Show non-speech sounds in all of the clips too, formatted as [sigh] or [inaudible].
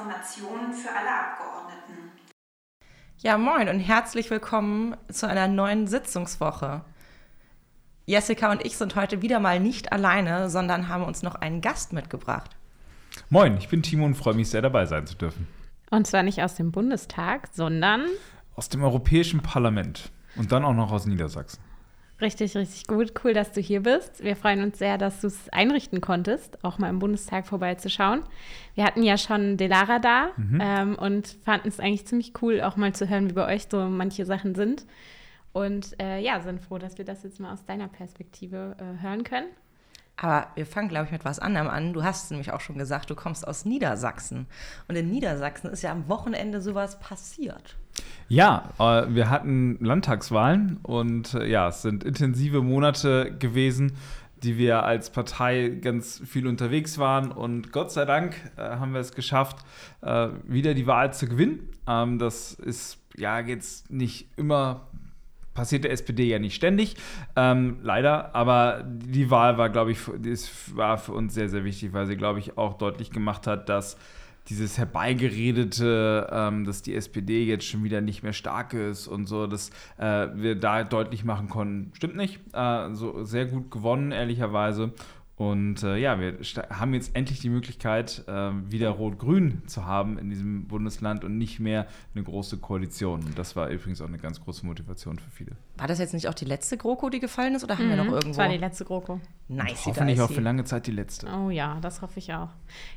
Informationen für alle Abgeordneten. Ja, moin und herzlich willkommen zu einer neuen Sitzungswoche. Jessica und ich sind heute wieder mal nicht alleine, sondern haben uns noch einen Gast mitgebracht. Moin, ich bin Timo und freue mich sehr dabei sein zu dürfen. Und zwar nicht aus dem Bundestag, sondern aus dem Europäischen Parlament und dann auch noch aus Niedersachsen. Richtig, richtig gut. Cool, dass du hier bist. Wir freuen uns sehr, dass du es einrichten konntest, auch mal im Bundestag vorbeizuschauen. Wir hatten ja schon Delara da mhm. ähm, und fanden es eigentlich ziemlich cool, auch mal zu hören, wie bei euch so manche Sachen sind. Und äh, ja, sind froh, dass wir das jetzt mal aus deiner Perspektive äh, hören können. Aber wir fangen, glaube ich, mit was anderem an. Du hast nämlich auch schon gesagt, du kommst aus Niedersachsen. Und in Niedersachsen ist ja am Wochenende sowas passiert. Ja, äh, wir hatten Landtagswahlen und äh, ja, es sind intensive Monate gewesen, die wir als Partei ganz viel unterwegs waren. Und Gott sei Dank äh, haben wir es geschafft, wieder die Wahl zu gewinnen. Ähm, das ist ja jetzt nicht immer passiert der SPD ja nicht ständig, ähm, leider. Aber die Wahl war, glaube ich, das war für uns sehr, sehr wichtig, weil sie, glaube ich, auch deutlich gemacht hat, dass dieses herbeigeredete, ähm, dass die SPD jetzt schon wieder nicht mehr stark ist und so, dass äh, wir da deutlich machen konnten, stimmt nicht. Äh, so sehr gut gewonnen, ehrlicherweise. Und äh, ja, wir haben jetzt endlich die Möglichkeit, äh, wieder Rot-Grün zu haben in diesem Bundesland und nicht mehr eine große Koalition. Und das war übrigens auch eine ganz große Motivation für viele. War das jetzt nicht auch die letzte GroKo, die gefallen ist, oder haben mhm, wir noch irgendwo? Das war die letzte GroKo. Nice. Hoffentlich auch für lange Zeit die letzte. Oh ja, das hoffe ich auch.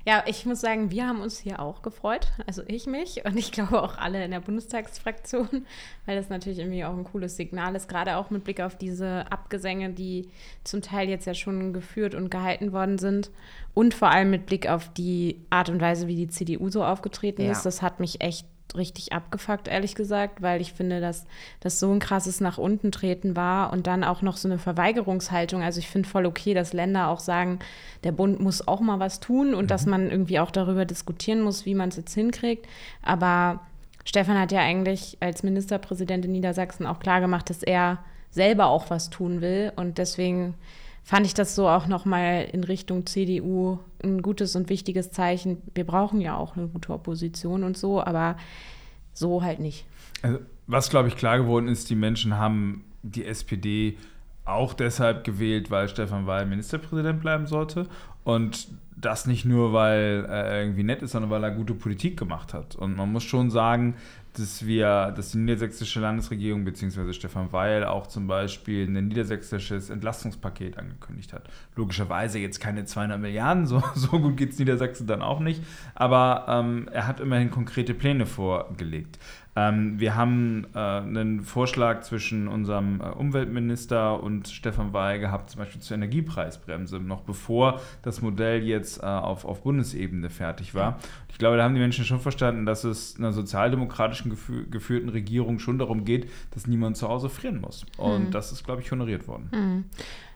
Ja, ich muss sagen, wir haben uns hier auch gefreut. Also ich mich und ich glaube auch alle in der Bundestagsfraktion, weil das natürlich irgendwie auch ein cooles Signal ist, gerade auch mit Blick auf diese Abgesänge, die zum Teil jetzt ja schon geführt und gehalten worden sind. Und vor allem mit Blick auf die Art und Weise, wie die CDU so aufgetreten ja. ist. Das hat mich echt richtig abgefuckt, ehrlich gesagt, weil ich finde, dass das so ein krasses nach unten treten war und dann auch noch so eine Verweigerungshaltung. Also ich finde voll okay, dass Länder auch sagen, der Bund muss auch mal was tun und mhm. dass man irgendwie auch darüber diskutieren muss, wie man es jetzt hinkriegt. Aber Stefan hat ja eigentlich als Ministerpräsident in Niedersachsen auch klar gemacht, dass er selber auch was tun will und deswegen fand ich das so auch nochmal in Richtung CDU ein gutes und wichtiges Zeichen. Wir brauchen ja auch eine gute Opposition und so, aber so halt nicht. Also, was, glaube ich, klar geworden ist, die Menschen haben die SPD auch deshalb gewählt, weil Stefan Weil Ministerpräsident bleiben sollte. Und das nicht nur, weil er irgendwie nett ist, sondern weil er gute Politik gemacht hat. Und man muss schon sagen, dass wir, dass die niedersächsische Landesregierung bzw. Stefan Weil auch zum Beispiel ein niedersächsisches Entlastungspaket angekündigt hat. Logischerweise jetzt keine 200 Milliarden, so, [laughs] so gut geht es Niedersachsen dann auch nicht, aber ähm, er hat immerhin konkrete Pläne vorgelegt. Ähm, wir haben äh, einen Vorschlag zwischen unserem äh, Umweltminister und Stefan Weil gehabt, zum Beispiel zur Energiepreisbremse, noch bevor das Modell jetzt äh, auf, auf Bundesebene fertig war. Ich glaube, da haben die Menschen schon verstanden, dass es einer sozialdemokratischen gefü geführten Regierung schon darum geht, dass niemand zu Hause frieren muss. Und mhm. das ist, glaube ich, honoriert worden. Mhm.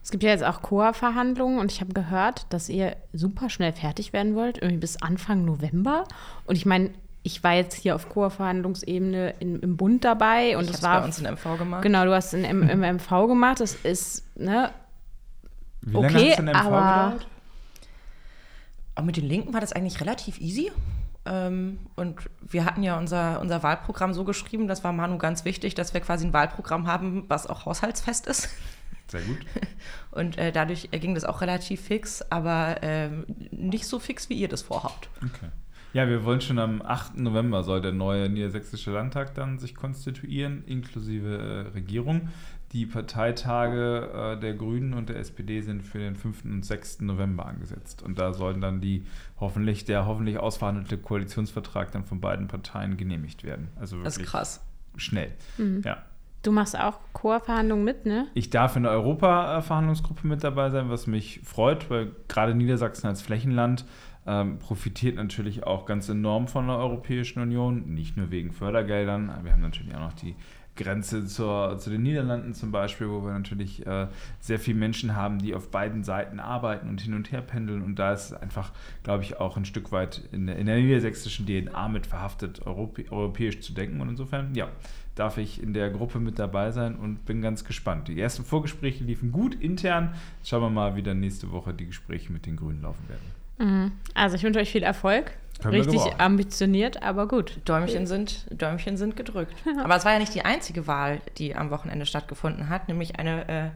Es gibt ja jetzt auch COA-Verhandlungen und ich habe gehört, dass ihr super schnell fertig werden wollt, irgendwie bis Anfang November. Und ich meine, ich war jetzt hier auf Chorverhandlungsebene im Bund dabei und ich das war bei uns in MV gemacht. Genau, du hast in im, [laughs] im MV gemacht. Das ist ne Wie lange okay, hast du in MV aber gedauert? Mit den Linken war das eigentlich relativ easy. Ähm, und wir hatten ja unser, unser Wahlprogramm so geschrieben, das war Manu ganz wichtig, dass wir quasi ein Wahlprogramm haben, was auch haushaltsfest ist. Sehr gut. [laughs] Und äh, dadurch ging das auch relativ fix, aber äh, nicht so fix, wie ihr das vorhabt. Okay. Ja, wir wollen schon am 8. November soll der neue Niedersächsische Landtag dann sich konstituieren, inklusive äh, Regierung. Die Parteitage äh, der Grünen und der SPD sind für den 5. und 6. November angesetzt. Und da sollen dann die hoffentlich, der hoffentlich ausverhandelte Koalitionsvertrag dann von beiden Parteien genehmigt werden. Also wirklich das ist krass. Schnell. Mhm. Ja. Du machst auch Chorverhandlungen mit, ne? Ich darf in der Europa-Verhandlungsgruppe mit dabei sein, was mich freut, weil gerade Niedersachsen als Flächenland ähm, profitiert natürlich auch ganz enorm von der Europäischen Union, nicht nur wegen Fördergeldern. Wir haben natürlich auch noch die Grenze zur, zu den Niederlanden zum Beispiel, wo wir natürlich äh, sehr viele Menschen haben, die auf beiden Seiten arbeiten und hin und her pendeln. Und da ist es einfach, glaube ich, auch ein Stück weit in der, in der niedersächsischen DNA mit verhaftet, europä europäisch zu denken. Und insofern, ja, darf ich in der Gruppe mit dabei sein und bin ganz gespannt. Die ersten Vorgespräche liefen gut intern. Schauen wir mal, wie dann nächste Woche die Gespräche mit den Grünen laufen werden. Mhm. Also ich wünsche euch viel Erfolg. Können Richtig ambitioniert, aber gut. Däumchen sind, Däumchen sind gedrückt. Aber es war ja nicht die einzige Wahl, die am Wochenende stattgefunden hat, nämlich eine äh,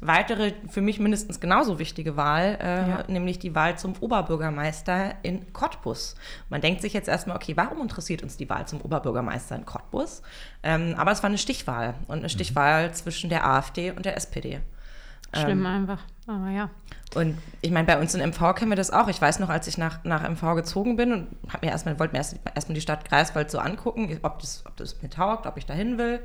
weitere, für mich mindestens genauso wichtige Wahl, äh, Ja. nämlich die Wahl zum Oberbürgermeister in Cottbus. Man denkt sich jetzt erstmal, okay, warum interessiert uns die Wahl zum Oberbürgermeister in Cottbus? Ähm, aber es war eine Stichwahl und eine Stichwahl zwischen der AfD und der SPD. Schlimm einfach. Aber ja. Und ich meine, bei uns in MV kennen wir das auch. Ich weiß noch, als ich nach, nach MV gezogen bin und hab mir erstmal, wollte mir erst, erstmal die Stadt Greifswald so angucken, ob das, ob das mir taugt, ob ich da hin will.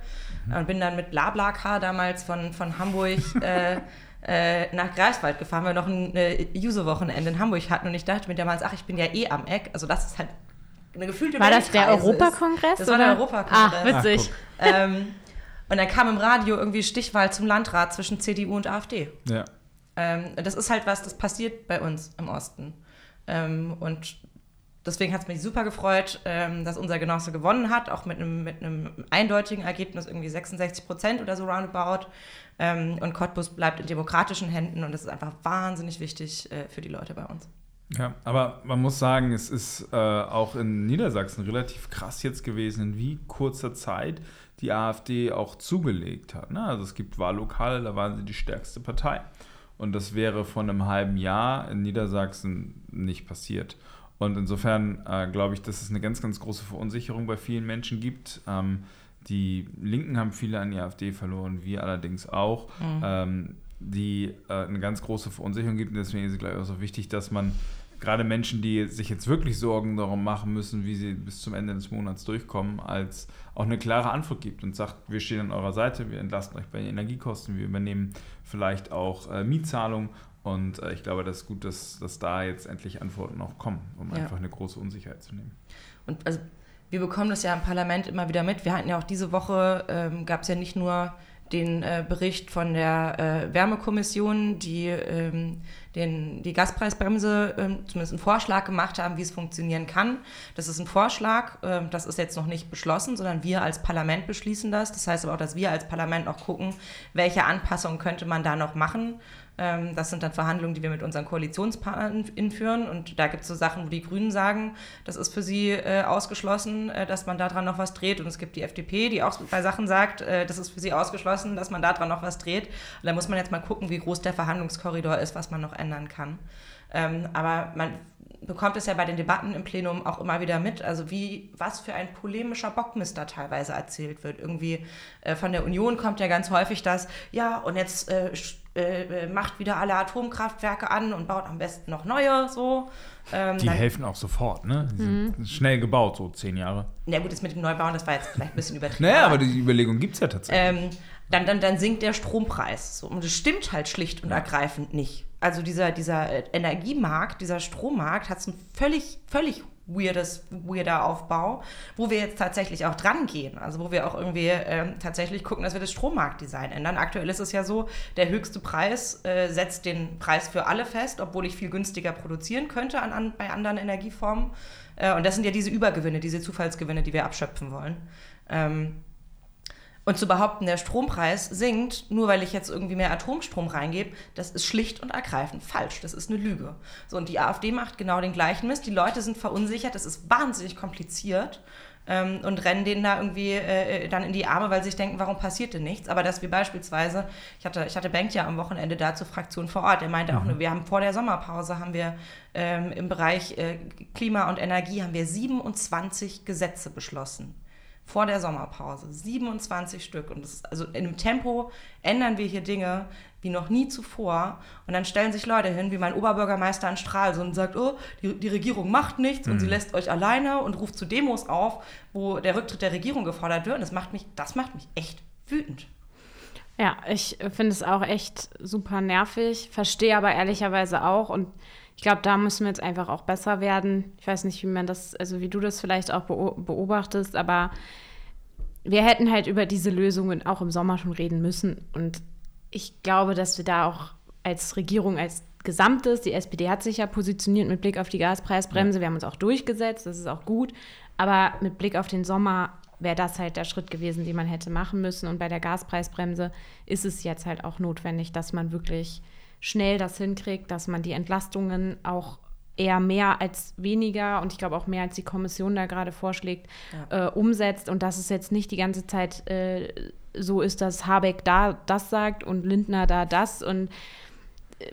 Und bin dann mit Blablacar damals von, von Hamburg [laughs] äh, äh, nach Greifswald gefahren, weil wir noch ein äh, User-Wochenende in Hamburg hatten. Und ich dachte mir damals, ach, ich bin ja eh am Eck. Also das ist halt eine gefühlte War das der. Europakongress? Das war der oder? Europakongress. Ach, witzig. Ach, ähm, und dann kam im Radio irgendwie Stichwahl zum Landrat zwischen CDU und AfD. Ja. Ähm, das ist halt was, das passiert bei uns im Osten. Ähm, und deswegen hat es mich super gefreut, ähm, dass unser Genosse gewonnen hat, auch mit einem, mit einem eindeutigen Ergebnis, irgendwie 66 Prozent oder so roundabout. Ähm, und Cottbus bleibt in demokratischen Händen und das ist einfach wahnsinnig wichtig äh, für die Leute bei uns. Ja, aber man muss sagen, es ist äh, auch in Niedersachsen relativ krass jetzt gewesen, in wie kurzer Zeit die AfD auch zugelegt hat. Ne? Also es gibt Wahllokale, da waren sie die stärkste Partei. Und das wäre vor einem halben Jahr in Niedersachsen nicht passiert. Und insofern äh, glaube ich, dass es eine ganz, ganz große Verunsicherung bei vielen Menschen gibt. Ähm, die Linken haben viele an die AfD verloren, wir allerdings auch. Ähm, die äh, eine ganz große Verunsicherung gibt. Und deswegen ist es, glaube ich, auch so wichtig, dass man gerade Menschen, die sich jetzt wirklich Sorgen darum machen müssen, wie sie bis zum Ende des Monats durchkommen, als auch eine klare Antwort gibt und sagt, wir stehen an eurer Seite, wir entlasten euch bei den Energiekosten, wir übernehmen vielleicht auch äh, Mietzahlungen. Und äh, ich glaube, das ist gut, dass, dass da jetzt endlich Antworten auch kommen, um Ja. einfach eine große Unsicherheit zu nehmen. Und also, wir bekommen das ja im Parlament immer wieder mit. Wir hatten ja auch diese Woche, ähm, gab es ja nicht nur den äh, Bericht von der äh, Wärmekommission, die ähm, den, die Gaspreisbremse ähm, zumindest einen Vorschlag gemacht haben, wie es funktionieren kann. Das ist ein Vorschlag, ähm, das ist jetzt noch nicht beschlossen, sondern wir als Parlament beschließen das. Das heißt aber auch, dass wir als Parlament auch gucken, welche Anpassungen könnte man da noch machen. Ähm, Das sind dann Verhandlungen, die wir mit unseren Koalitionspartnern in- führen. Und da gibt es so Sachen, wo die Grünen sagen, das ist für sie äh, ausgeschlossen, äh, dass man daran noch was dreht. Und es gibt die FDP, die auch bei Sachen sagt, äh, das ist für sie ausgeschlossen, dass man daran noch was dreht. Und da muss man jetzt mal gucken, wie groß der Verhandlungskorridor ist, was man noch ändern kann. Ähm, aber man bekommt es ja bei den Debatten im Plenum auch immer wieder mit, also wie, was für ein polemischer Bockmist da teilweise erzählt wird. Irgendwie äh, von der Union kommt ja ganz häufig das, ja, und jetzt äh, äh, äh, macht wieder alle Atomkraftwerke an und baut am besten noch neue, so. Ähm, Die helfen auch sofort, ne? Die sind schnell gebaut, so zehn Jahre. Na gut, das mit dem Neubauen, das war jetzt vielleicht ein bisschen übertrieben. Naja, aber die Überlegung gibt es ja tatsächlich. ähm, dann, dann, dann sinkt der Strompreis. So. Und das stimmt halt schlicht und ergreifend nicht. Also dieser, dieser äh, Energiemarkt, dieser Strommarkt hat so ein völlig, völlig weirdes, weirder Aufbau, wo wir jetzt tatsächlich auch dran gehen. Also wo wir auch irgendwie ähm, tatsächlich gucken, dass wir das Strommarktdesign ändern. Aktuell ist es ja so, der höchste Preis äh, setzt den Preis für alle fest, obwohl ich viel günstiger produzieren könnte an, an, bei anderen Energieformen. Äh, und das sind ja diese Übergewinne, diese Zufallsgewinne, die wir abschöpfen wollen. Ähm, und zu behaupten, der Strompreis sinkt, nur weil ich jetzt irgendwie mehr Atomstrom reingebe, das ist schlicht und ergreifend falsch. Das ist eine Lüge. So, und die AfD macht genau den gleichen Mist. Die Leute sind verunsichert, das ist wahnsinnig kompliziert ähm, und rennen denen da irgendwie äh, dann in die Arme, weil sie sich denken, warum passiert denn nichts? Aber dass wir beispielsweise, ich hatte, ich hatte Benk ja am Wochenende da zur Fraktion vor Ort, der meinte auch, nur, wir haben vor der Sommerpause haben wir ähm, im Bereich äh, Klima und Energie haben wir 27 Gesetze beschlossen vor der Sommerpause. 27 Stück. Und das ist, also in einem Tempo ändern wir hier Dinge wie noch nie zuvor. Und dann stellen sich Leute hin, wie mein Oberbürgermeister in Stralsund und sagt, oh, die, die Regierung macht nichts und sie lässt euch alleine und ruft zu Demos auf, wo der Rücktritt der Regierung gefordert wird. Und das macht mich, das macht mich echt wütend. Ja, ich finde es auch echt super nervig, verstehe aber ehrlicherweise auch und ich glaube, da müssen wir jetzt einfach auch besser werden. Ich weiß nicht, wie man das, also wie du das vielleicht auch beo- beobachtest, aber wir hätten halt über diese Lösungen auch im Sommer schon reden müssen und ich glaube, dass wir da auch als Regierung, als Gesamtes, die SPD hat sich ja positioniert mit Blick auf die Gaspreisbremse, wir haben uns auch durchgesetzt, das ist auch gut, aber mit Blick auf den Sommer wäre das halt der Schritt gewesen, den man hätte machen müssen. Und bei der Gaspreisbremse ist es jetzt halt auch notwendig, dass man wirklich schnell das hinkriegt, dass man die Entlastungen auch eher mehr als weniger und ich glaube auch mehr als die Kommission da gerade vorschlägt, ja. äh, umsetzt und dass es jetzt nicht die ganze Zeit äh, so ist, dass Habeck da das sagt und Lindner da das und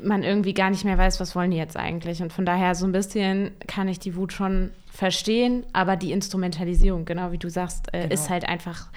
man irgendwie gar nicht mehr weiß, was wollen die jetzt eigentlich. Und von daher so ein bisschen kann ich die Wut schon verstehen, aber die Instrumentalisierung, genau wie du sagst, äh, genau. ist halt einfach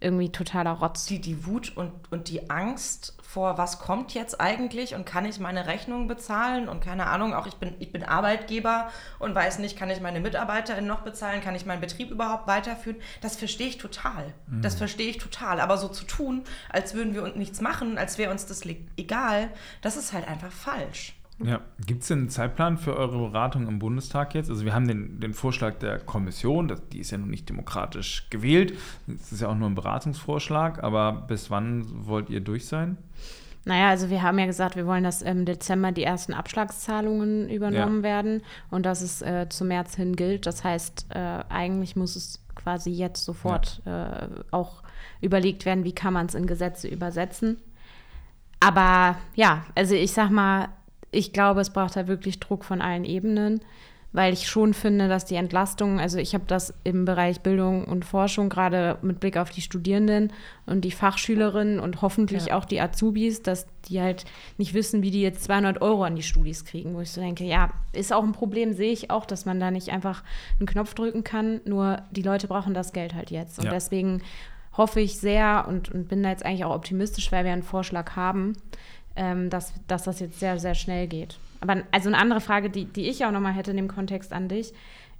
irgendwie totaler Rotz. Die, die Wut und, und die Angst vor, was kommt jetzt eigentlich und kann ich meine Rechnung bezahlen und keine Ahnung, auch ich bin, ich bin Arbeitgeber und weiß nicht, kann ich meine MitarbeiterInnen noch bezahlen, kann ich meinen Betrieb überhaupt weiterführen, das verstehe ich total. Mhm. Das verstehe ich total. Aber so zu tun, als würden wir uns nichts machen, als wäre uns das egal, das ist halt einfach falsch. Ja, gibt es denn einen Zeitplan für eure Beratung im Bundestag jetzt? Also wir haben den, den Vorschlag der Kommission, das, die ist ja noch nicht demokratisch gewählt, das ist ja auch nur ein Beratungsvorschlag, aber bis wann wollt ihr durch sein? Naja, also wir haben ja gesagt, wir wollen, dass im Dezember die ersten Abschlagszahlungen übernommen ja. werden und dass es äh, zum März hin gilt. Das heißt, äh, eigentlich muss es quasi jetzt sofort ja. äh, auch überlegt werden, wie kann man es in Gesetze übersetzen. Aber ja, also ich sag mal, ich glaube, es braucht da wirklich Druck von allen Ebenen, weil ich schon finde, dass die Entlastung, also ich habe das im Bereich Bildung und Forschung gerade mit Blick auf die Studierenden und die Fachschülerinnen und hoffentlich ja. auch die Azubis, dass die halt nicht wissen, wie die jetzt 200 Euro an die Studis kriegen, wo ich so denke, ja, ist auch ein Problem, sehe ich auch, dass man da nicht einfach einen Knopf drücken kann, nur die Leute brauchen das Geld halt jetzt und ja. deswegen hoffe ich sehr und, und bin da jetzt eigentlich auch optimistisch, weil wir einen Vorschlag haben, ähm, dass, dass das jetzt sehr, sehr schnell geht. Aber also eine andere Frage, die, die ich auch nochmal hätte in dem Kontext an dich.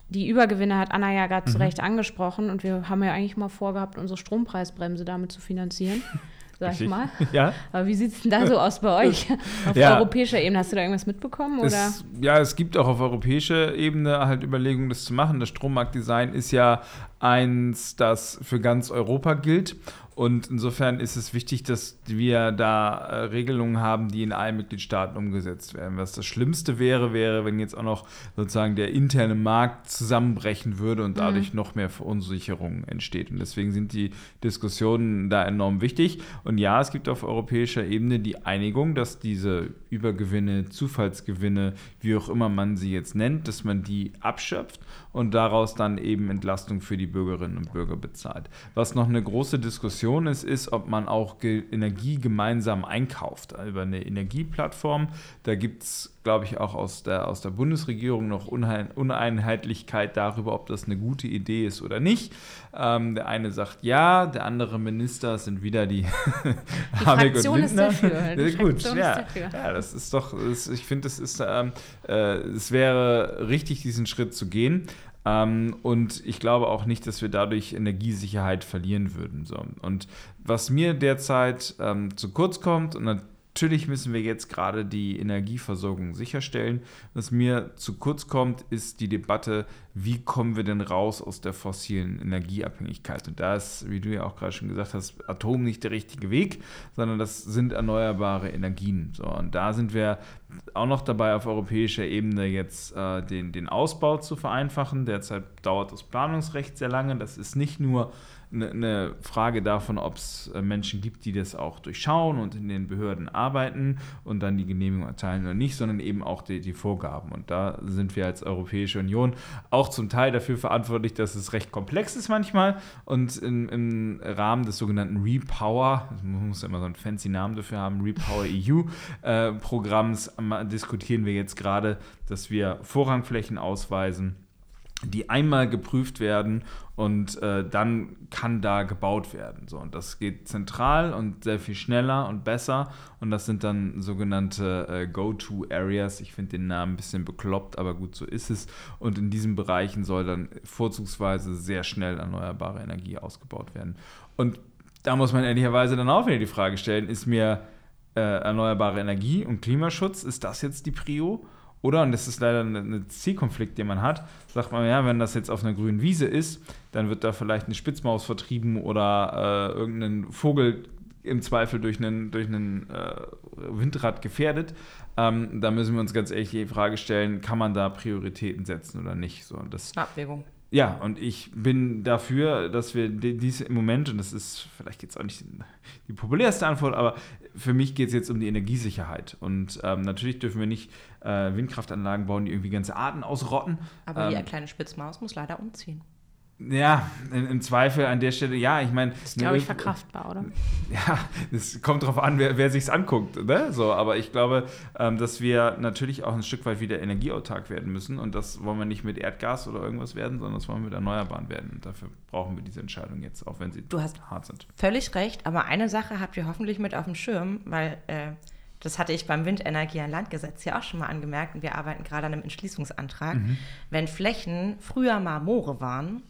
Die Übergewinne hat Anna ja gerade mhm. zu Recht angesprochen und wir haben ja eigentlich mal vorgehabt, unsere Strompreisbremse damit zu finanzieren. [laughs] sag Richtig. ich mal. Ja. Aber wie sieht es denn da so aus bei euch? [laughs] Auf ja. europäischer Ebene hast du da irgendwas mitbekommen? Oder? Es, ja, es gibt auch auf europäischer Ebene halt Überlegungen, das zu machen. Das Strommarktdesign ist ja eins, das für ganz Europa gilt. Und insofern ist es wichtig, dass wir da äh, Regelungen haben, die in allen Mitgliedstaaten umgesetzt werden. Was das Schlimmste wäre, wäre, wenn jetzt auch noch sozusagen der interne Markt zusammenbrechen würde und dadurch mhm. noch mehr Verunsicherung entsteht. Und deswegen sind die Diskussionen da enorm wichtig. Und ja, es gibt auf europäischer Ebene die Einigung, dass diese Übergewinne, Zufallsgewinne, wie auch immer man sie jetzt nennt, dass man die abschöpft und daraus dann eben Entlastung für die Bürgerinnen und Bürger bezahlt. Was noch eine große Diskussion ist, ist, ob man auch Energie gemeinsam einkauft über eine Energieplattform. Da gibt es glaube ich, auch aus der, aus der Bundesregierung noch Uneinheitlichkeit darüber, ob das eine gute Idee ist oder nicht. Ähm, der eine sagt ja, der andere Minister sind wieder die, die [laughs] Fraktion ist dafür. Die gut, ja. ja, das ist doch, das, ich finde, es ist, ähm, äh, es wäre richtig, diesen Schritt zu gehen. Ähm, und ich glaube auch nicht, dass wir dadurch Energiesicherheit verlieren würden. So. Und was mir derzeit ähm, zu kurz kommt, und Natürlich müssen wir jetzt gerade die Energieversorgung sicherstellen. Was mir zu kurz kommt, ist die Debatte, wie kommen wir denn raus aus der fossilen Energieabhängigkeit? Und da ist, wie du ja auch gerade schon gesagt hast, Atom nicht der richtige Weg, sondern das sind erneuerbare Energien. So, und da sind wir auch noch dabei, auf europäischer Ebene jetzt äh, den, den Ausbau zu vereinfachen. Derzeit dauert das Planungsrecht sehr lange. Das ist nicht nur eine, Frage davon, ob es äh, Menschen gibt, die das auch durchschauen und in den Behörden arbeiten und dann die Genehmigung erteilen oder nicht, sondern eben auch die, die Vorgaben. Und da sind wir als Europäische Union auch zum Teil dafür verantwortlich, dass es recht komplex ist manchmal und in, im Rahmen des sogenannten Repower, man muss ja immer so einen fancy Namen dafür haben, Repower EU-Programms äh, diskutieren wir jetzt gerade, dass wir Vorrangflächen ausweisen die einmal geprüft werden und äh, dann kann da gebaut werden. So, und das geht zentral und sehr viel schneller und besser. Und das sind dann sogenannte äh, Go-To-Areas. Ich finde den Namen ein bisschen bekloppt, aber gut, so ist es. Und in diesen Bereichen soll dann vorzugsweise sehr schnell erneuerbare Energie ausgebaut werden. Und da muss man ehrlicherweise dann auch wieder die Frage stellen, ist mir äh, erneuerbare Energie und Klimaschutz, ist das jetzt die Prio? Oder, und das ist leider ein Zielkonflikt, den man hat, sagt man, ja, wenn das jetzt auf einer grünen Wiese ist, dann wird da vielleicht eine Spitzmaus vertrieben oder äh, irgendein Vogel im Zweifel durch einen, durch einen äh, Windrad gefährdet. Ähm, da müssen wir uns ganz ehrlich die Frage stellen, kann man da Prioritäten setzen oder nicht? So, das, Abwägung. ja, und ich bin dafür, dass wir dies im Moment, und das ist vielleicht jetzt auch nicht die populärste Antwort, aber für mich geht es jetzt um die Energiesicherheit. Und ähm, natürlich dürfen wir nicht äh, Windkraftanlagen bauen, die irgendwie ganze Arten ausrotten. Aber die ähm, kleine Spitzmaus muss leider umziehen. Ja, im Zweifel an der Stelle, ja, ich meine. Das ist, glaube ich, verkraftbar, oder? [laughs] Ja, es kommt darauf an, wer, wer sich anguckt. Ne? So, aber ich glaube, ähm, dass wir natürlich auch ein Stück weit wieder energieautark werden müssen. Und das wollen wir nicht mit Erdgas oder irgendwas werden, sondern das wollen wir mit Erneuerbaren werden. Und dafür brauchen wir diese Entscheidung jetzt, auch wenn sie du hast hart sind. Völlig recht, aber eine Sache habt ihr hoffentlich mit auf dem Schirm, weil. Äh das hatte ich beim Windenergie- und Landgesetz ja auch schon mal angemerkt und wir arbeiten gerade an einem Entschließungsantrag. Mhm. Wenn Flächen früher mal Moore waren,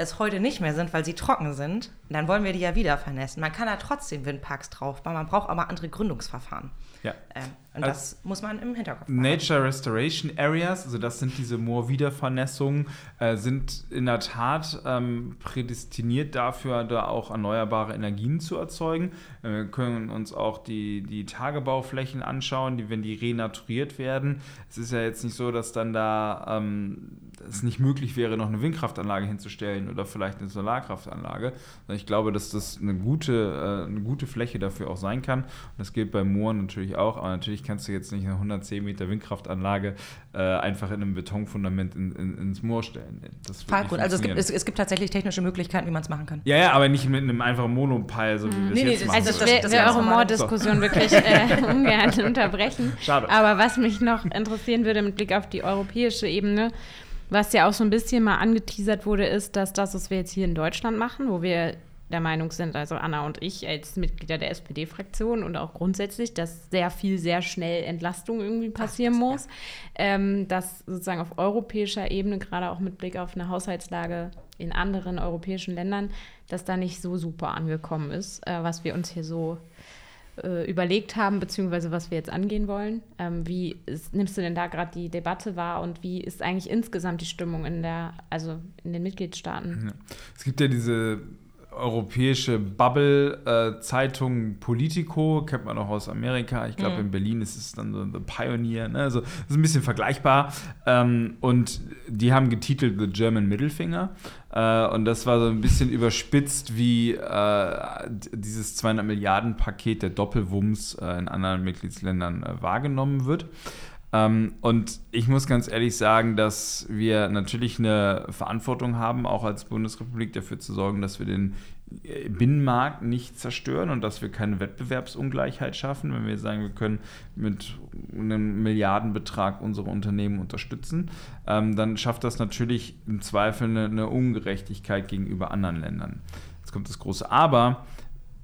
es heute nicht mehr sind, weil sie trocken sind, dann wollen wir die ja wieder vernässen. Man kann da trotzdem Windparks draufbauen, man braucht aber andere Gründungsverfahren. Ja. Ähm, und also das muss man im Hinterkopf haben. Nature Restoration Areas, also das sind diese Moorwiedervernässungen, äh, sind in der Tat ähm, prädestiniert dafür, da auch erneuerbare Energien zu erzeugen. Äh, wir können uns auch die, die Tagebauflächen anschauen, die, wenn die renaturiert werden. Es ist ja jetzt nicht so, dass dann da ähm, es nicht möglich wäre, noch eine Windkraftanlage hinzustellen oder vielleicht eine Solarkraftanlage. Ich glaube, dass das eine gute, äh, eine gute Fläche dafür auch sein kann. Und das gilt bei Mooren natürlich auch, aber natürlich kannst du jetzt nicht eine 110 Meter Windkraftanlage äh, einfach in einem Betonfundament in, in, ins Moor stellen. Das gut. Also es gibt, es, es, gibt tatsächlich technische Möglichkeiten, wie man es machen kann. Ja, ja, aber nicht mit einem einfachen Monopile, so wie wir nee, es nee, jetzt also machen. Also das, das, das eure Moor-Diskussion so. wirklich äh, [laughs] ungern unterbrechen. Schade. Aber was mich noch interessieren würde mit Blick auf die europäische Ebene, was ja auch so ein bisschen mal angeteasert wurde, ist, dass das, was wir jetzt hier in Deutschland machen, wo wir der Meinung sind, also Anna und ich als Mitglieder der SPD-Fraktion und auch grundsätzlich, dass sehr viel, sehr schnell Entlastung irgendwie passieren Ach, das, muss. Ja. Ähm, dass sozusagen auf europäischer Ebene, gerade auch mit Blick auf eine Haushaltslage in anderen europäischen Ländern, dass da nicht so super angekommen ist, äh, was wir uns hier so äh, überlegt haben, beziehungsweise was wir jetzt angehen wollen. Ähm, wie ist, nimmst du denn da gerade die Debatte wahr und wie ist eigentlich insgesamt die Stimmung in der, also in den Mitgliedstaaten? Ja. Es gibt ja diese europäische Bubble-Zeitung äh, Politico, kennt man auch aus Amerika. Ich glaube, mhm. in Berlin ist es dann so The Pioneer. Ne? Also, das ist ein bisschen vergleichbar. Ähm, und die haben getitelt The German Middlefinger. Äh, und das war so ein bisschen überspitzt, wie äh, dieses 200 Milliarden Paket der Doppelwumms äh, in anderen Mitgliedsländern äh, wahrgenommen wird. Ähm, und ich muss ganz ehrlich sagen, dass wir natürlich eine Verantwortung haben, auch als Bundesrepublik dafür zu sorgen, dass wir den äh, Binnenmarkt nicht zerstören und dass wir keine Wettbewerbsungleichheit schaffen, wenn wir sagen, wir können mit einem Milliardenbetrag unsere Unternehmen unterstützen, ähm, dann schafft das natürlich im Zweifel eine, eine Ungerechtigkeit gegenüber anderen Ländern. Jetzt kommt das große Aber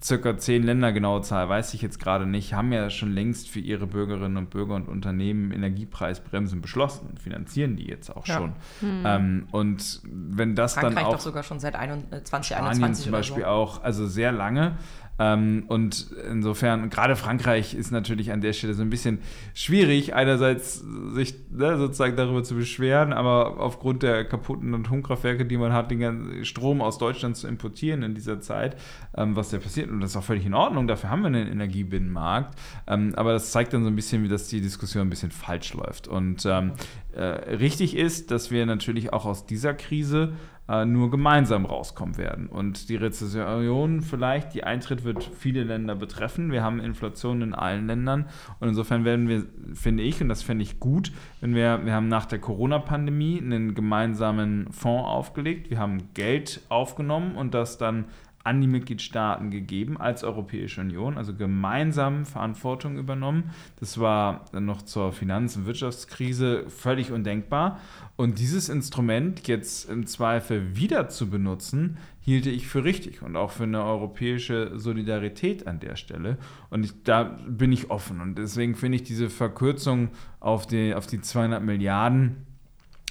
circa zehn Länder, genaue Zahl weiß ich jetzt gerade nicht, haben ja schon längst für ihre Bürgerinnen und Bürger und Unternehmen Energiepreisbremsen beschlossen und finanzieren die jetzt auch ja. schon. Hm. Ähm, und wenn das Frankreich dann auch doch sogar schon seit 2021 Spanien zum Beispiel so. auch, also sehr lange. Ähm, und insofern, gerade Frankreich ist natürlich an der Stelle so ein bisschen schwierig, einerseits sich ne, sozusagen darüber zu beschweren, aber aufgrund der kaputten Atomkraftwerke, die man hat, den ganzen Strom aus Deutschland zu importieren in dieser Zeit, ähm, was da passiert. Und das ist auch völlig in Ordnung, dafür haben wir einen Energiebinnenmarkt. Ähm, aber das zeigt dann so ein bisschen, wie das die Diskussion ein bisschen falsch läuft. Und ähm, äh, richtig ist, dass wir natürlich auch aus dieser Krise nur gemeinsam rauskommen werden. Und die Rezession vielleicht, die Eintritt wird viele Länder betreffen. Wir haben Inflation in allen Ländern. Und insofern werden wir, finde ich, und das fände ich gut, wenn wir, wir haben nach der Corona-Pandemie einen gemeinsamen Fonds aufgelegt. Wir haben Geld aufgenommen und das dann an die Mitgliedstaaten gegeben als Europäische Union, also gemeinsam Verantwortung übernommen. Das war noch zur Finanz- und Wirtschaftskrise völlig undenkbar. Und dieses Instrument jetzt im Zweifel wieder zu benutzen, hielte ich für richtig und auch für eine europäische Solidarität an der Stelle. Und ich, da bin ich offen. Und deswegen finde ich diese Verkürzung auf die, auf die 200 Milliarden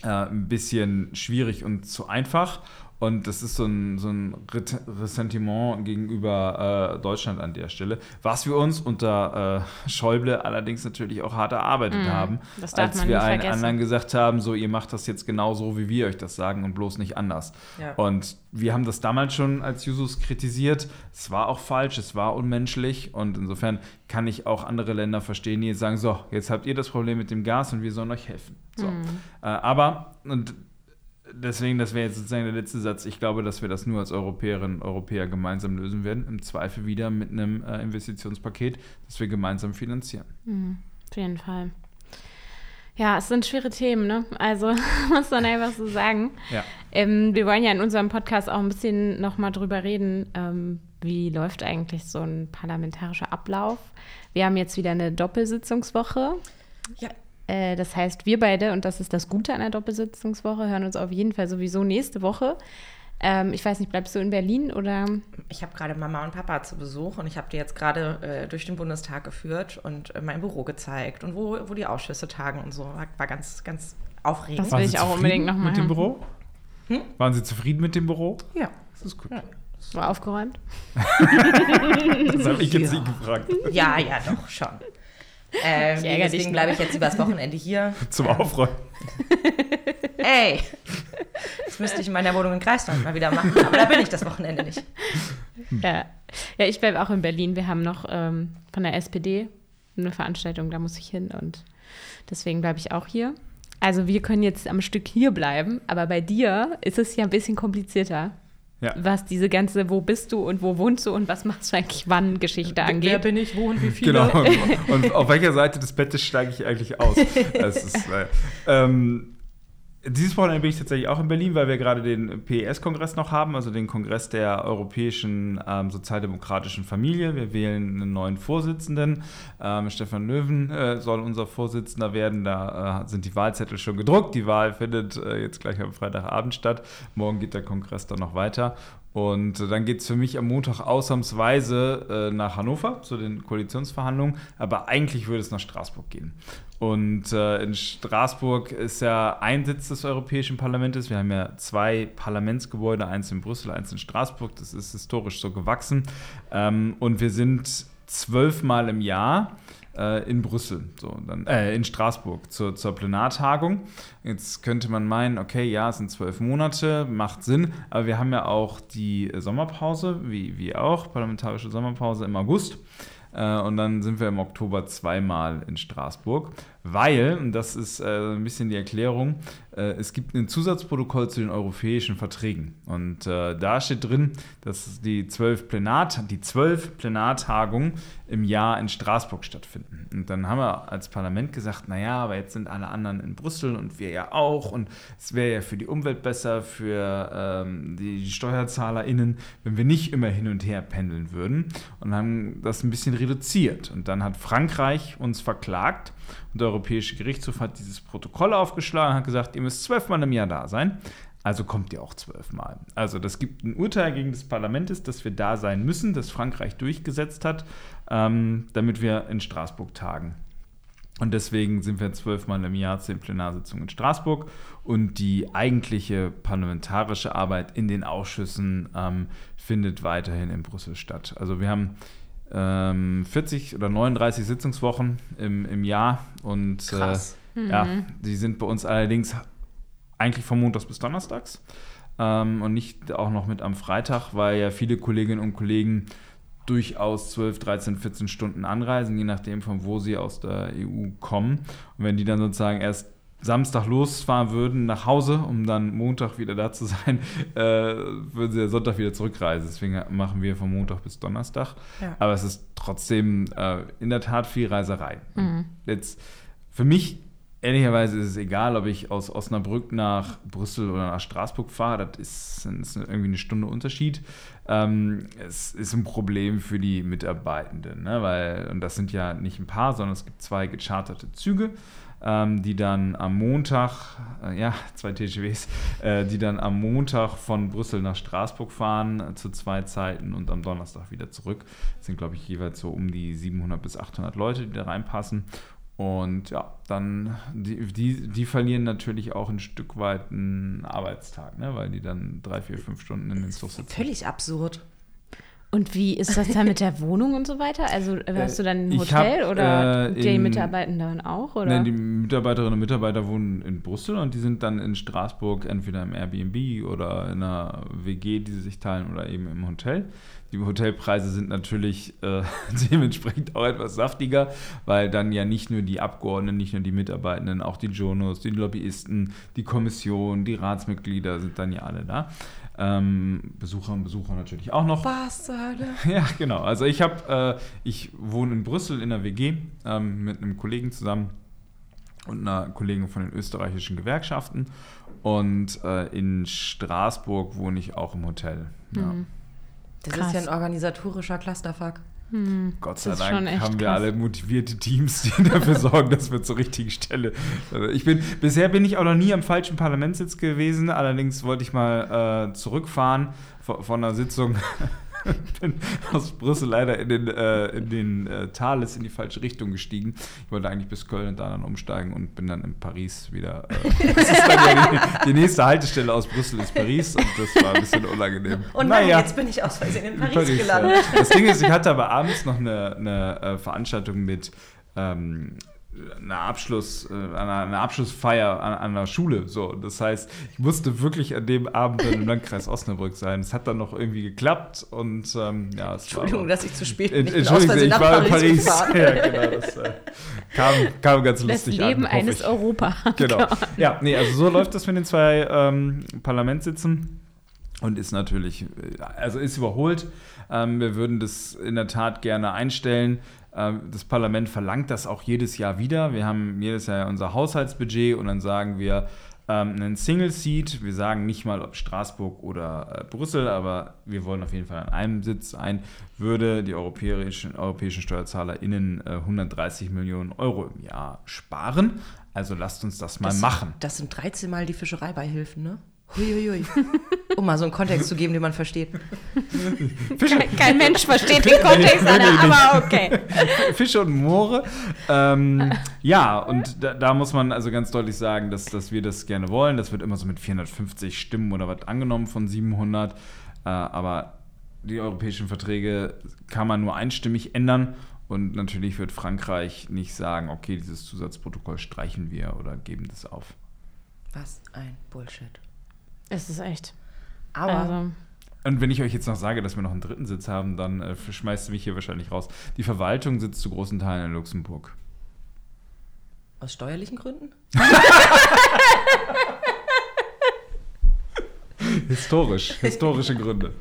äh, ein bisschen schwierig und zu einfach. Und das ist so ein, so ein Ressentiment gegenüber äh, Deutschland an der Stelle, was wir uns unter äh, Schäuble allerdings natürlich auch hart erarbeitet mm, haben, als wir allen vergessen. anderen gesagt haben, so ihr macht das jetzt genau so, wie wir euch das sagen und bloß nicht anders. Ja. Und wir haben das damals schon als Jusos kritisiert. Es war auch falsch, es war unmenschlich und insofern kann ich auch andere Länder verstehen, die jetzt sagen, so, jetzt habt ihr das Problem mit dem Gas und wir sollen euch helfen. So. Mm. Äh, aber, und deswegen, das wäre jetzt sozusagen der letzte Satz. Ich glaube, dass wir das nur als Europäerinnen und Europäer gemeinsam lösen werden. Im Zweifel wieder mit einem äh, Investitionspaket, das wir gemeinsam finanzieren. Mhm, auf jeden Fall. Ja, es sind schwere Themen, ne? Also [laughs] muss man einfach so sagen. Ja. Ähm, wir wollen ja in unserem Podcast auch ein bisschen nochmal drüber reden, ähm, wie läuft eigentlich so ein parlamentarischer Ablauf. Wir haben jetzt wieder eine Doppelsitzungswoche. Ja. Äh, das heißt, wir beide, und das ist das Gute an der Doppelsitzungswoche, hören uns auf jeden Fall sowieso nächste Woche. Ähm, ich weiß nicht, bleibst du in Berlin oder? Ich habe gerade Mama und Papa zu Besuch und ich habe die jetzt gerade äh, durch den Bundestag geführt und äh, mein Büro gezeigt und wo, wo die Ausschüsse tagen und so. War, war ganz, ganz aufregend. Das will ich Sie auch unbedingt noch mal Mit dem. Büro? Waren Sie zufrieden mit dem Büro? ja. Das ist gut. War aufgeräumt? [laughs] Das habe ich jetzt Ja. nicht gefragt. Ja, ja, doch, schon. Ähm, Ich deswegen bleibe ich jetzt übers Wochenende hier. [laughs] Zum Aufräumen. Ey, das müsste ich in meiner Wohnung in Greifswald mal wieder machen, aber da bin ich das Wochenende nicht. Ja. Ja, ich bleibe auch in Berlin. Wir haben noch ähm, von der SPD eine Veranstaltung, da muss ich hin und deswegen bleibe ich auch hier. Also wir können jetzt am Stück hier bleiben, aber bei dir ist es ja ein bisschen komplizierter, Ja. was diese ganze, wo bist du und wo wohnst du und was machst du eigentlich wann Geschichte angeht. bin ich, wo und wie viele? Genau. [laughs] Und auf welcher Seite des Bettes steige ich eigentlich aus? [laughs] Das ist, äh, ähm, dieses Wochenende bin ich tatsächlich auch in Berlin, weil wir gerade den PES-Kongress noch haben, also den Kongress der europäischen ähm, sozialdemokratischen Familie. Wir wählen einen neuen Vorsitzenden. Ähm, Stefan Löwen äh, soll unser Vorsitzender werden. Da äh, sind die Wahlzettel schon gedruckt. Die Wahl findet äh, jetzt gleich am Freitagabend statt. Morgen geht der Kongress dann noch weiter. Und äh, dann geht es für mich am Montag ausnahmsweise äh, nach Hannover zu den Koalitionsverhandlungen. Aber eigentlich würde es nach Straßburg gehen. Und äh, in Straßburg ist ja ein Sitz des Europäischen Parlaments. Wir haben ja zwei Parlamentsgebäude, eins in Brüssel, eins in Straßburg. Das ist historisch so gewachsen. Ähm, und wir sind zwölfmal im Jahr äh, in Brüssel, so dann äh, in Straßburg zur, zur Plenartagung. Jetzt könnte man meinen, okay, ja, es sind zwölf Monate, macht Sinn, aber wir haben ja auch die Sommerpause, wie, wie auch, parlamentarische Sommerpause im August. Äh, Und dann sind wir im Oktober zweimal in Straßburg, weil, und das ist äh, ein bisschen die Erklärung, äh, es gibt ein Zusatzprotokoll zu den europäischen Verträgen. Und äh, da steht drin, dass die zwölf, Plenart die zwölf Plenartagungen im Jahr in Straßburg stattfinden. Und dann haben wir als Parlament gesagt, naja, aber jetzt sind alle anderen in Brüssel und wir ja auch. Und es wäre ja für die Umwelt besser, für ähm, die SteuerzahlerInnen, wenn wir nicht immer hin und her pendeln würden. Und haben das ein bisschen reduziert. Und dann hat Frankreich uns verklagt und der Europäische Gerichtshof hat dieses Protokoll aufgeschlagen und hat gesagt, ihr müsst zwölfmal im Jahr da sein. Also kommt ihr auch zwölfmal. Also das gibt ein Urteil gegen das Parlament, dass wir da sein müssen, das Frankreich durchgesetzt hat, ähm, damit wir in Straßburg tagen. Und deswegen sind wir zwölfmal im Jahr zu den Plenarsitzungen in Straßburg. Und die eigentliche parlamentarische Arbeit in den Ausschüssen ähm, findet weiterhin in Brüssel statt. Also wir haben ähm, 40 oder 39 Sitzungswochen im, im Jahr. Und Krass. Äh, ja, die sind bei uns allerdings eigentlich von Montags bis Donnerstags. Ähm, und nicht auch noch mit am Freitag, weil ja viele Kolleginnen und Kollegen durchaus 12, 13, 14 Stunden anreisen, je nachdem, von wo sie aus der EU kommen. Und wenn die dann sozusagen erst Samstag losfahren würden nach Hause, um dann Montag wieder da zu sein, [laughs] äh, würden sie ja Sonntag wieder zurückreisen. Deswegen machen wir von Montag bis Donnerstag. Ja. Aber es ist trotzdem äh, in der Tat viel Reiserei. Jetzt für mich ehrlicherweise ist es egal, ob ich aus Osnabrück nach Brüssel oder nach Straßburg fahre. Das ist, das ist irgendwie eine Stunde Unterschied. Ähm, es ist ein Problem für die Mitarbeitenden, ne? weil, und das sind ja nicht ein paar, sondern es gibt zwei gecharterte Züge, ähm, die dann am Montag, äh, ja, [laughs] zwei TGWs, äh, die dann am Montag von Brüssel nach Straßburg fahren äh, zu zwei Zeiten und am Donnerstag wieder zurück. Das sind, glaube ich, jeweils so um die 700 bis 800 Leute, die da reinpassen. Und ja, dann, die, die, die verlieren natürlich auch ein Stück weit einen Arbeitstag, ne? weil die dann drei, vier, fünf Stunden in den Zug sitzen. Völlig absurd. Und wie ist das dann mit der [laughs] Wohnung und so weiter? Also äh, hast du dann ein Hotel hab, oder äh, die in- Mitarbeitenden auch? Oder? Nein, die Mitarbeiterinnen und Mitarbeiter wohnen in Brüssel und die sind dann in Straßburg entweder im Airbnb oder in einer WG, die sie sich teilen oder eben im Hotel. Die Hotelpreise sind natürlich äh, [laughs] dementsprechend auch etwas saftiger, weil dann ja nicht nur die Abgeordneten, nicht nur die Mitarbeitenden, auch die Journos, die Lobbyisten, die Kommission, die Ratsmitglieder sind dann ja alle da. Ähm, Besucher und Besucher natürlich auch noch. Hölle? [laughs] Ja, genau. Also ich habe, äh, ich wohne in Brüssel in der WG ähm, mit einem Kollegen zusammen und einer Kollegin von den österreichischen Gewerkschaften. Und äh, in Straßburg wohne ich auch im Hotel. Ja. Das Krass. ist ja ein organisatorischer Clusterfuck. Gott sei Dank haben wir krass. alle motivierte Teams, die [laughs] dafür sorgen, dass wir zur richtigen Stelle. Also ich bin, bisher bin ich auch noch nie am falschen Parlamentssitz gewesen. Allerdings wollte ich mal äh, zurückfahren von, von einer Sitzung. [laughs] [laughs] bin aus Brüssel leider in den, äh, in den äh, Thales in die falsche Richtung gestiegen. Ich wollte eigentlich bis Köln und da dann umsteigen und bin dann in Paris wieder. Äh, [laughs] das ist dann ja die, die nächste Haltestelle aus Brüssel ist Paris und das war ein bisschen unangenehm. [laughs] Und nein, Naja. jetzt bin ich aus Versehen in In Paris, Paris, gelandet. ja. Das Ding ist, ich hatte aber abends noch eine, eine äh, Veranstaltung mit ähm, einer Abschluss, äh, einer, einer Abschlussfeier an, an einer Schule. So, das heißt, ich musste wirklich an dem Abend im Landkreis Osnabrück sein. Es hat dann noch irgendwie geklappt und ähm, ja, es Entschuldigung, war. dass ich zu spät bin. Versehen ich war in Paris, Paris. [laughs] Ja, genau, das äh, kam, kam ganz das lustig Leben an. hoffe eines ich. Europa. [laughs] Genau. Ja, nee, also so läuft das mit den zwei ähm, Parlamentssitzen und ist natürlich, äh, also ist überholt. Ähm, wir würden das in der Tat gerne einstellen. Ähm, das Parlament verlangt das auch jedes Jahr wieder. Wir haben jedes Jahr unser Haushaltsbudget und dann sagen wir, ähm, einen Single Seat. Wir sagen nicht mal, ob Straßburg oder äh, Brüssel, aber wir wollen auf jeden Fall an einem Sitz ein. Würde die europäischen, europäischen SteuerzahlerInnen äh, 130 Millionen Euro im Jahr sparen. Also lasst uns das mal Das- machen. Das sind 13 Mal die Fischereibeihilfen, ne? Huiuiui. um mal so einen Kontext zu geben, den man versteht. Kein, kein Mensch versteht den Kontext, Anna, aber okay. Fische und Moore. Ähm, ja, und da, da muss man also ganz deutlich sagen, dass, dass wir das gerne wollen. Das wird immer so mit 450 Stimmen oder was angenommen von 700. Äh, aber die europäischen Verträge kann man nur einstimmig ändern. Und natürlich wird Frankreich nicht sagen, okay, dieses Zusatzprotokoll streichen wir oder geben das auf. Was ein Bullshit. Es ist echt. Aber Also, Und wenn ich euch jetzt noch sage, dass wir noch einen dritten Sitz haben, dann äh, schmeißt ihr mich hier wahrscheinlich raus. Die Verwaltung sitzt zu großen Teilen in Luxemburg. aus steuerlichen Gründen? [laughs] Historisch, historische Gründe.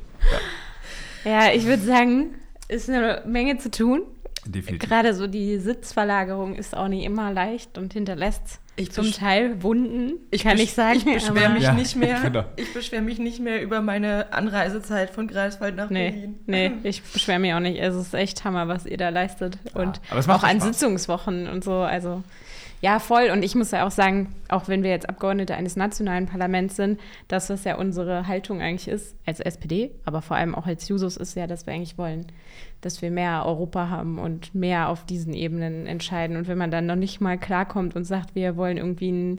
ja, ich würde sagen, ist eine Menge zu tun. Definitiv. Gerade so die Sitzverlagerung ist auch nicht immer leicht und hinterlässt Ich zum Teil Wunden, kann besch- ich sagen. Ich beschwere mich Ja, nicht mehr. [laughs] genau. Ich beschwere mich nicht mehr über meine Anreisezeit von Greifswald nach Nee, Berlin. nee, [laughs] ich beschwere mich auch nicht. Es ist echt Hammer, was ihr da leistet. und aber es macht auch an Spaß. Sitzungswochen und so. Also ja, voll. Und ich muss ja auch sagen, auch wenn wir jetzt Abgeordnete eines nationalen Parlaments sind, dass das ja unsere Haltung eigentlich ist, als SPD, aber vor allem auch als Jusos, ist ja, dass wir eigentlich wollen, dass wir mehr Europa haben und mehr auf diesen Ebenen entscheiden. Und wenn man dann noch nicht mal klarkommt und sagt, wir wollen irgendwie ein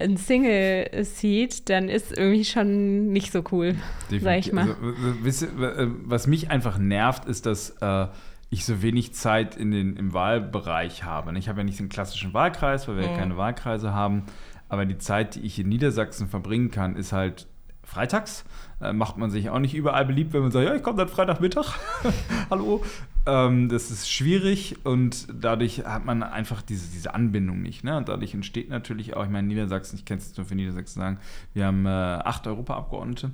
ein Single-Seat, dann ist irgendwie schon nicht so cool, sag ich mal. Also, äh, was mich einfach nervt, ist, dass äh, ich so wenig Zeit in den, im Wahlbereich habe. Ich habe ja nicht den klassischen Wahlkreis, weil wir ja keine Wahlkreise haben. Aber die Zeit, die ich in Niedersachsen verbringen kann, ist halt freitags. Äh, macht man sich auch nicht überall beliebt, wenn man sagt, ja, ich komme dann Freitagmittag. [laughs] Hallo. Ähm, das ist schwierig und dadurch hat man einfach diese, diese Anbindung nicht. Ne? Und dadurch entsteht natürlich auch, ich meine, Niedersachsen, ich kann es nur für Niedersachsen sagen, wir haben äh, acht Europaabgeordnete.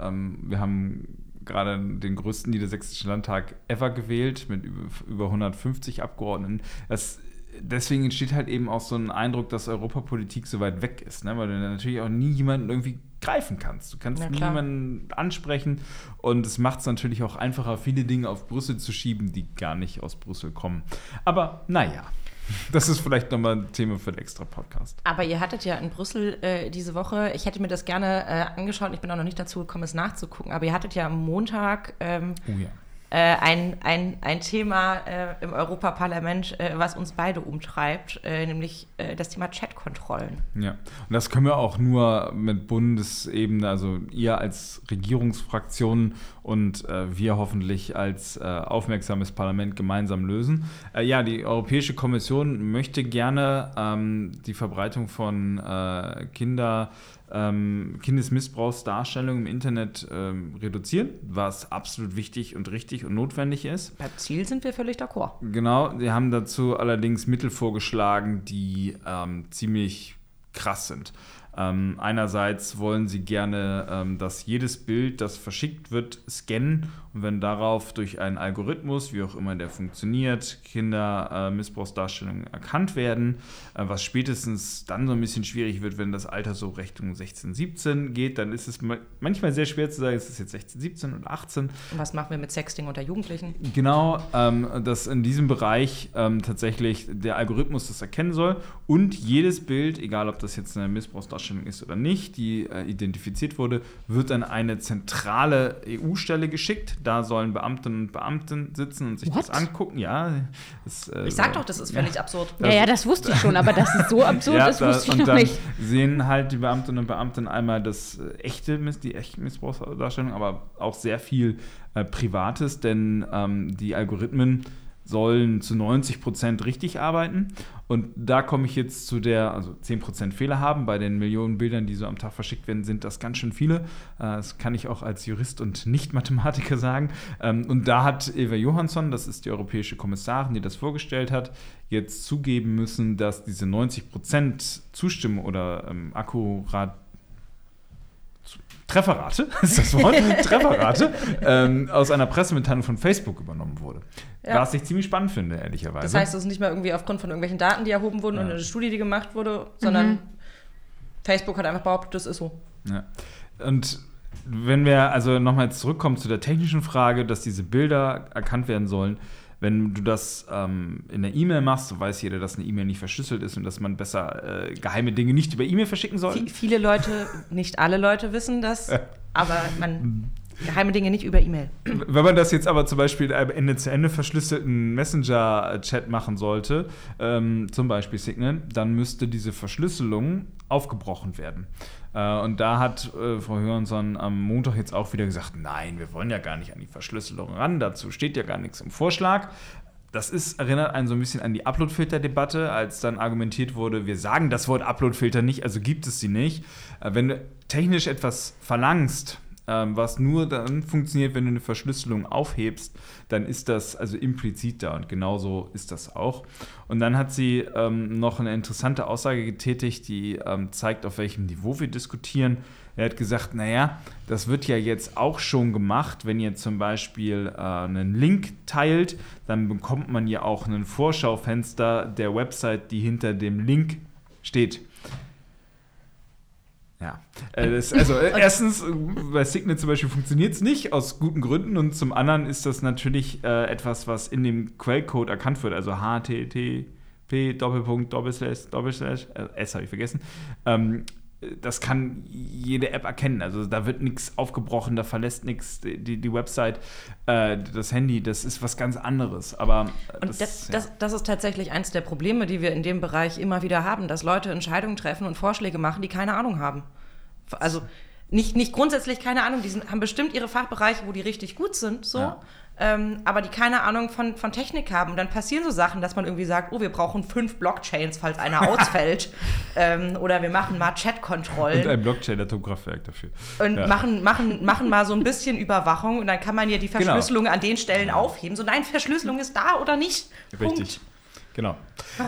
Ähm, wir haben gerade den größten niedersächsischen Landtag ever gewählt mit über, über 150 Abgeordneten. Das, deswegen entsteht halt eben auch so ein Eindruck, dass Europapolitik so weit weg ist, ne? weil du natürlich auch nie jemanden irgendwie greifen kannst. Du kannst Ja, nie klar. jemanden ansprechen und es macht es natürlich auch einfacher, viele Dinge auf Brüssel zu schieben, die gar nicht aus Brüssel kommen. Aber naja, [laughs] das ist vielleicht nochmal ein Thema für den extra Podcast. Aber ihr hattet ja in Brüssel äh, diese Woche, ich hätte mir das gerne äh, angeschaut, ich bin auch noch nicht dazu gekommen, es nachzugucken, aber ihr hattet ja am Montag ähm, Oh ja. Äh, ein, ein, ein Thema äh, im Europaparlament, äh, was uns beide umtreibt, äh, nämlich äh, das Thema Chatkontrollen. Ja, und das können wir auch nur mit Bundesebene, also ihr als Regierungsfraktion und äh, wir hoffentlich als aufmerksames Parlament gemeinsam lösen. Ja, die Europäische Kommission möchte gerne ähm, die Verbreitung von Kinder ähm, Kindesmissbrauchsdarstellungen im Internet ähm, reduzieren, was absolut wichtig und richtig und notwendig ist. Beim Ziel sind wir völlig d'accord. Genau, sie haben dazu allerdings Mittel vorgeschlagen, die ähm, ziemlich krass sind. Ähm, einerseits wollen sie gerne, ähm, dass jedes Bild, das verschickt wird, scannen und wenn darauf durch einen Algorithmus, wie auch immer der funktioniert, Kindermissbrauchsdarstellungen äh, erkannt werden, äh, was spätestens dann so ein bisschen schwierig wird, wenn das Alter so Richtung 16, 17 geht, dann ist es ma manchmal sehr schwer zu sagen, ist es jetzt 16, 17 oder 18. Und was machen wir mit Sexting unter Jugendlichen? Genau, ähm, dass in diesem Bereich ähm, tatsächlich der Algorithmus das erkennen soll und jedes Bild, egal ob das jetzt eine Missbrauchsdarstellung ist oder nicht, die äh, identifiziert wurde, wird an eine zentrale EU-Stelle geschickt. Da sollen Beamtinnen und Beamten sitzen und sich What? das angucken. Ja, das, äh, Ich sag doch, das ist völlig absurd. Ja, ja, das wusste ich schon, aber dass es so [laughs] absurd ja, ist, da, wusste ich und noch dann nicht. sehen halt die Beamtinnen und Beamten einmal das äh, echte Miss, die echte Missbrauchsdarstellung, aber auch sehr viel äh, Privates, denn ähm, die Algorithmen sollen zu 90 Prozent richtig arbeiten. Und da komme ich jetzt zu der, also 10 Prozent Fehler haben. Bei den Millionen Bildern, die so am Tag verschickt werden, sind das ganz schön viele. Äh, Das kann ich auch als Jurist und Nicht-Mathematiker sagen. Ähm, Und da hat Eva Johansson, das ist die europäische Kommissarin, die das vorgestellt hat, jetzt zugeben müssen, dass diese 90 Prozent Zustimmung oder ähm, akkurat Trefferrate, [laughs] ist das Wort, [laughs] Trefferrate, ähm, aus einer Pressemitteilung von Facebook übernommen wurde. Ja. Was ich ziemlich spannend finde, ehrlicherweise. Das heißt, es ist nicht mehr irgendwie aufgrund von irgendwelchen Daten, die erhoben wurden Ja. und eine Studie, die gemacht wurde, sondern Facebook hat einfach behauptet, das ist so. Ja. Und wenn wir also nochmal zurückkommen zu der technischen Frage, dass diese Bilder erkannt werden sollen, wenn du das ähm, in der E-Mail machst, so weiß jeder, dass eine E-Mail nicht verschlüsselt ist und dass man besser äh, geheime Dinge nicht über E-Mail verschicken soll. Vi- Viele Leute, nicht alle Leute wissen das, aber man geheime Dinge nicht über E-Mail. Wenn man das jetzt aber zum Beispiel in einem Ende-zu-Ende verschlüsselten Messenger-Chat machen sollte, ähm, zum Beispiel Signal, dann müsste diese Verschlüsselung aufgebrochen werden. Äh, und da hat äh, Frau Hörnson am Montag jetzt auch wieder gesagt, nein, wir wollen ja gar nicht an die Verschlüsselung ran, dazu steht ja gar nichts im Vorschlag. Das ist, erinnert einen so ein bisschen an die Upload-Filter-Debatte, als dann argumentiert wurde, wir sagen das Wort Upload-Filter nicht, also gibt es sie nicht. Äh, wenn du technisch etwas verlangst, ähm, was nur dann funktioniert, wenn du eine Verschlüsselung aufhebst, dann ist das also implizit da und genauso ist das auch. Und dann hat sie ähm, noch eine interessante Aussage getätigt, die ähm, zeigt, auf welchem Niveau wir diskutieren. Er hat gesagt, naja, das wird ja jetzt auch schon gemacht, wenn ihr zum Beispiel äh, einen Link teilt, dann bekommt man ja auch ein Vorschaufenster der Website, die hinter dem Link steht. Ja, äh, das, also äh, [laughs] erstens, äh, bei Signal zum Beispiel funktioniert es nicht, aus guten Gründen. Und zum anderen ist das natürlich äh, etwas, was in dem Quellcode erkannt wird, also HTTP, Doppelpunkt, Doppelslash, Doppelslash, äh, S habe ich vergessen. Ähm, das kann jede App erkennen. Also da wird nichts aufgebrochen, da verlässt nichts die, die Website, äh, das Handy, das ist was ganz anderes. Aber Und das, das, das ist tatsächlich eins der Probleme, die wir in dem Bereich immer wieder haben, dass Leute Entscheidungen treffen und Vorschläge machen, die keine Ahnung haben. Also nicht, nicht grundsätzlich keine Ahnung, die sind, haben bestimmt ihre Fachbereiche, wo die richtig gut sind, so, Ja. ähm, aber die keine Ahnung von, von Technik haben. Und dann passieren so Sachen, dass man irgendwie sagt, oh, wir brauchen fünf Blockchains, falls einer [laughs] ausfällt. ähm, oder wir machen mal und Chatkontrollen ein Blockchain-Atomkraftwerk dafür. und Ja. machen, machen, machen mal so ein bisschen Überwachung und dann kann man ja die Genau. Verschlüsselung an den Stellen aufheben. So, nein, Verschlüsselung ist da oder nicht. Punkt. Genau.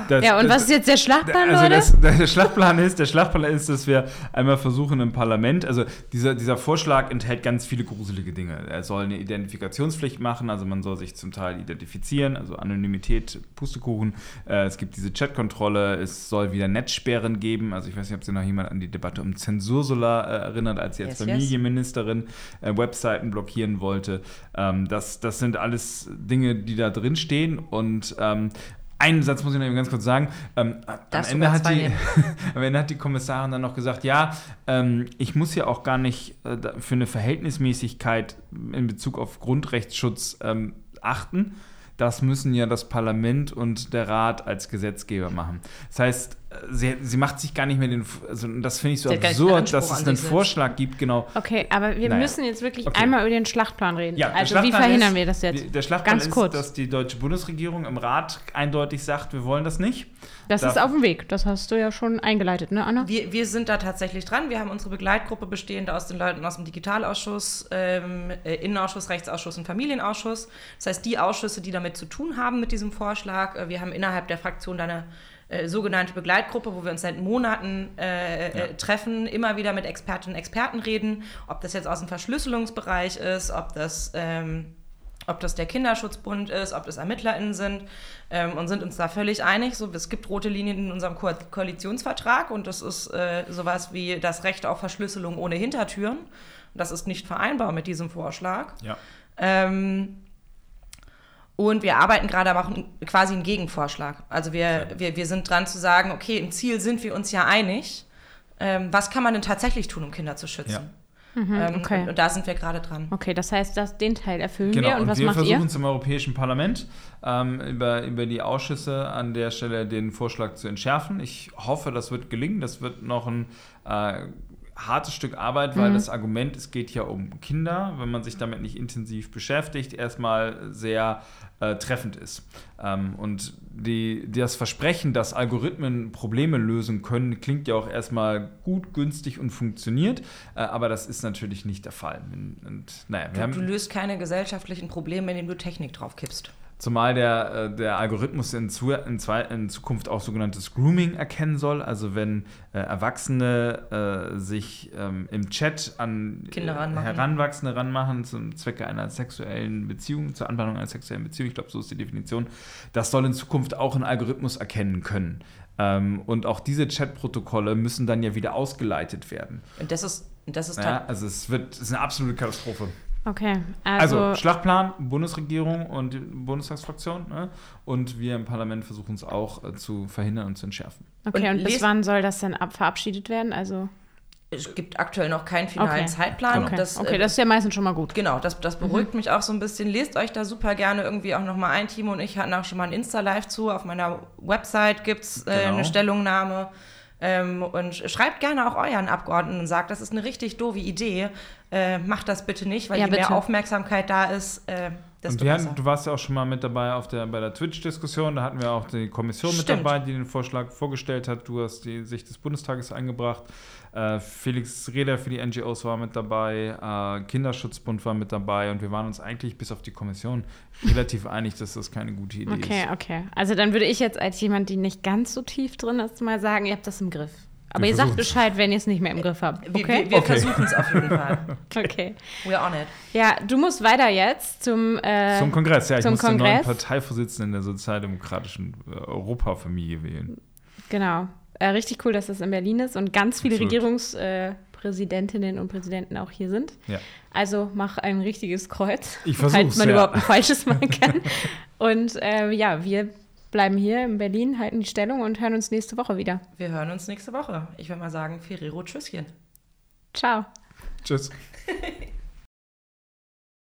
Das- Ja, und das- was ist jetzt der Schlachtplan, also Leute? das, [laughs] der Schlachtplan ist, der Schlachtplan ist, dass wir einmal versuchen im Parlament, also dieser, dieser Vorschlag enthält ganz viele gruselige Dinge. Er soll eine Identifikationspflicht machen, also man soll sich zum Teil identifizieren, also Anonymität, Pustekuchen. Äh, es gibt diese Chatkontrolle, es soll wieder Netzsperren geben. Also ich weiß nicht, ob sich noch jemand an die Debatte um Zensursula äh, erinnert, als sie als yes. Familienministerin äh, Webseiten blockieren wollte. Ähm, das, das sind alles Dinge, die da drin stehen und ähm, einen Satz muss ich noch eben ganz kurz sagen. Ähm, am, Ende hat die, [laughs] am Ende hat die Kommissarin dann noch gesagt, ja, ähm, ich muss ja auch gar nicht äh, für eine Verhältnismäßigkeit in Bezug auf Grundrechtsschutz ähm, achten. Das müssen ja das Parlament und der Rat als Gesetzgeber machen. Das heißt, sie, sie macht sich gar nicht mehr den, also das finde ich so absurd, dass es einen. Vorschlag gibt, genau. Okay, aber wir Naja. müssen jetzt wirklich Okay. einmal über den Schlachtplan reden. Ja, also wie verhindern ist- wir das jetzt? Der Schlachtplan Ganz ist, kurz. dass die deutsche Bundesregierung im Rat eindeutig sagt, wir wollen das nicht. Das Da- ist auf dem Weg. Das hast du ja schon eingeleitet, ne, Anna? Wir, wir sind da tatsächlich dran. Wir haben unsere Begleitgruppe bestehend aus den Leuten aus dem Digitalausschuss, ähm, äh, Innenausschuss, Rechtsausschuss und Familienausschuss. Das heißt, die Ausschüsse, die damit zu tun haben mit diesem Vorschlag. Äh, wir haben innerhalb der Fraktion da eine äh, sogenannte Begleitgruppe, wo wir uns seit Monaten äh, äh, treffen, immer wieder mit Expertinnen und Experten reden, ob das jetzt aus dem Verschlüsselungsbereich ist, ob das ähm, ob das der Kinderschutzbund ist, ob das ErmittlerInnen sind ähm, und sind uns da völlig einig. So, es gibt rote Linien in unserem Ko Koalitionsvertrag und das ist äh, sowas wie das Recht auf Verschlüsselung ohne Hintertüren. Das ist nicht vereinbar mit diesem Vorschlag. Ja. Ähm, und wir arbeiten gerade aber auch quasi einen Gegenvorschlag. Also wir, wir, wir sind dran zu sagen, okay, im Ziel sind wir uns ja einig. Ähm, was kann man denn tatsächlich tun, um Kinder zu schützen? Ähm, Mhm, okay. und, und da sind wir gerade dran. Okay, das heißt, das, den Teil erfüllen Genau, wir. Und, und, was wir macht versuchen ihr? es im Europäischen Parlament ähm, über, über die Ausschüsse an der Stelle den Vorschlag zu entschärfen. Ich hoffe, das wird gelingen. Das wird noch ein äh, hartes Stück Arbeit, Mhm. weil das Argument, es geht ja um Kinder, wenn man sich damit nicht intensiv beschäftigt, erstmal sehr äh, treffend ist. Ähm, und die, das Versprechen, dass Algorithmen Probleme lösen können, klingt ja auch erstmal gut, günstig und funktioniert, äh, aber das ist natürlich nicht der Fall. Und, naja, Du, du löst keine gesellschaftlichen Probleme, indem du Technik drauf kippst. Zumal der, äh, der Algorithmus in, zu, in, zwei, in Zukunft auch sogenanntes Grooming erkennen soll. Also wenn äh, Erwachsene äh, sich ähm, im Chat an Kinder ranmachen. Heranwachsende ranmachen zum Zwecke einer sexuellen Beziehung, zur Anwendung einer sexuellen Beziehung, ich glaube, so ist die Definition, das soll in Zukunft auch ein Algorithmus erkennen können. Ähm, und auch diese Chatprotokolle müssen dann ja wieder ausgeleitet werden. Und das ist, das ist Ja, also es wird es ist eine absolute Katastrophe. Okay, Also, also, Schlachtplan, Bundesregierung und die Bundestagsfraktion. Ne? Und wir im Parlament versuchen es auch äh, zu verhindern und zu entschärfen. okay, und und bis wann soll das denn ab verabschiedet werden? Also, es gibt aktuell noch keinen finalen Okay. Zeitplan. okay, Das, okay, äh, das ist ja meistens schon mal gut. Genau, das, das beruhigt Mhm. mich auch so ein bisschen. Lest euch da super gerne irgendwie auch nochmal ein. Timo und ich hatten auch schon mal ein Insta-Live zu. Auf meiner Website gibt es äh, Genau. eine Stellungnahme. Ähm, und schreibt gerne auch euren Abgeordneten und sagt, das ist eine richtig doofe Idee. Äh, macht das bitte nicht, weil Ja, je mehr bitte. Aufmerksamkeit da ist, äh, Und wir hatten, du warst ja auch schon mal mit dabei auf der, bei der Twitch-Diskussion. Da hatten wir auch die Kommission mit Stimmt. dabei, die den Vorschlag vorgestellt hat. Du hast die Sicht des Bundestages eingebracht. Äh, Felix Reder für die NGOs war mit dabei. Äh, Kinderschutzbund war mit dabei. Und wir waren uns eigentlich bis auf die Kommission relativ einig, dass das keine gute Idee Okay, ist. okay. Also dann würde ich jetzt als jemand, die nicht ganz so tief drin ist, mal sagen, ihr habt das im Griff. Aber Wir ihr sagt. Bescheid, wenn ihr es nicht mehr im Griff habt. Wir, Okay? wir, wir Okay. versuchen es auf jeden Fall. [laughs] okay. We're on it. Ja, du musst weiter jetzt zum, äh, Zum Kongress, ja. Ich zum muss den neuen Kongress. Parteivorsitzenden der sozialdemokratischen äh, Europafamilie wählen. Genau. Äh, richtig cool, dass das in Berlin ist und ganz viele Absolut. Regierungspräsidentinnen äh, Präsidentinnen und Präsidenten auch hier sind. Ja. Also mach ein richtiges Kreuz, Ich falls man ja. überhaupt ein falsches machen [laughs] kann. und äh, ja, wir bleiben hier in Berlin, halten die Stellung und hören uns nächste Woche wieder. Wir hören uns nächste Woche. Ich würde mal sagen, Ferrero, Tschüsschen. Ciao. Tschüss. [laughs]